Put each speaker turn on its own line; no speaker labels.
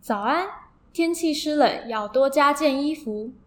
早安天气湿冷要多加件衣服。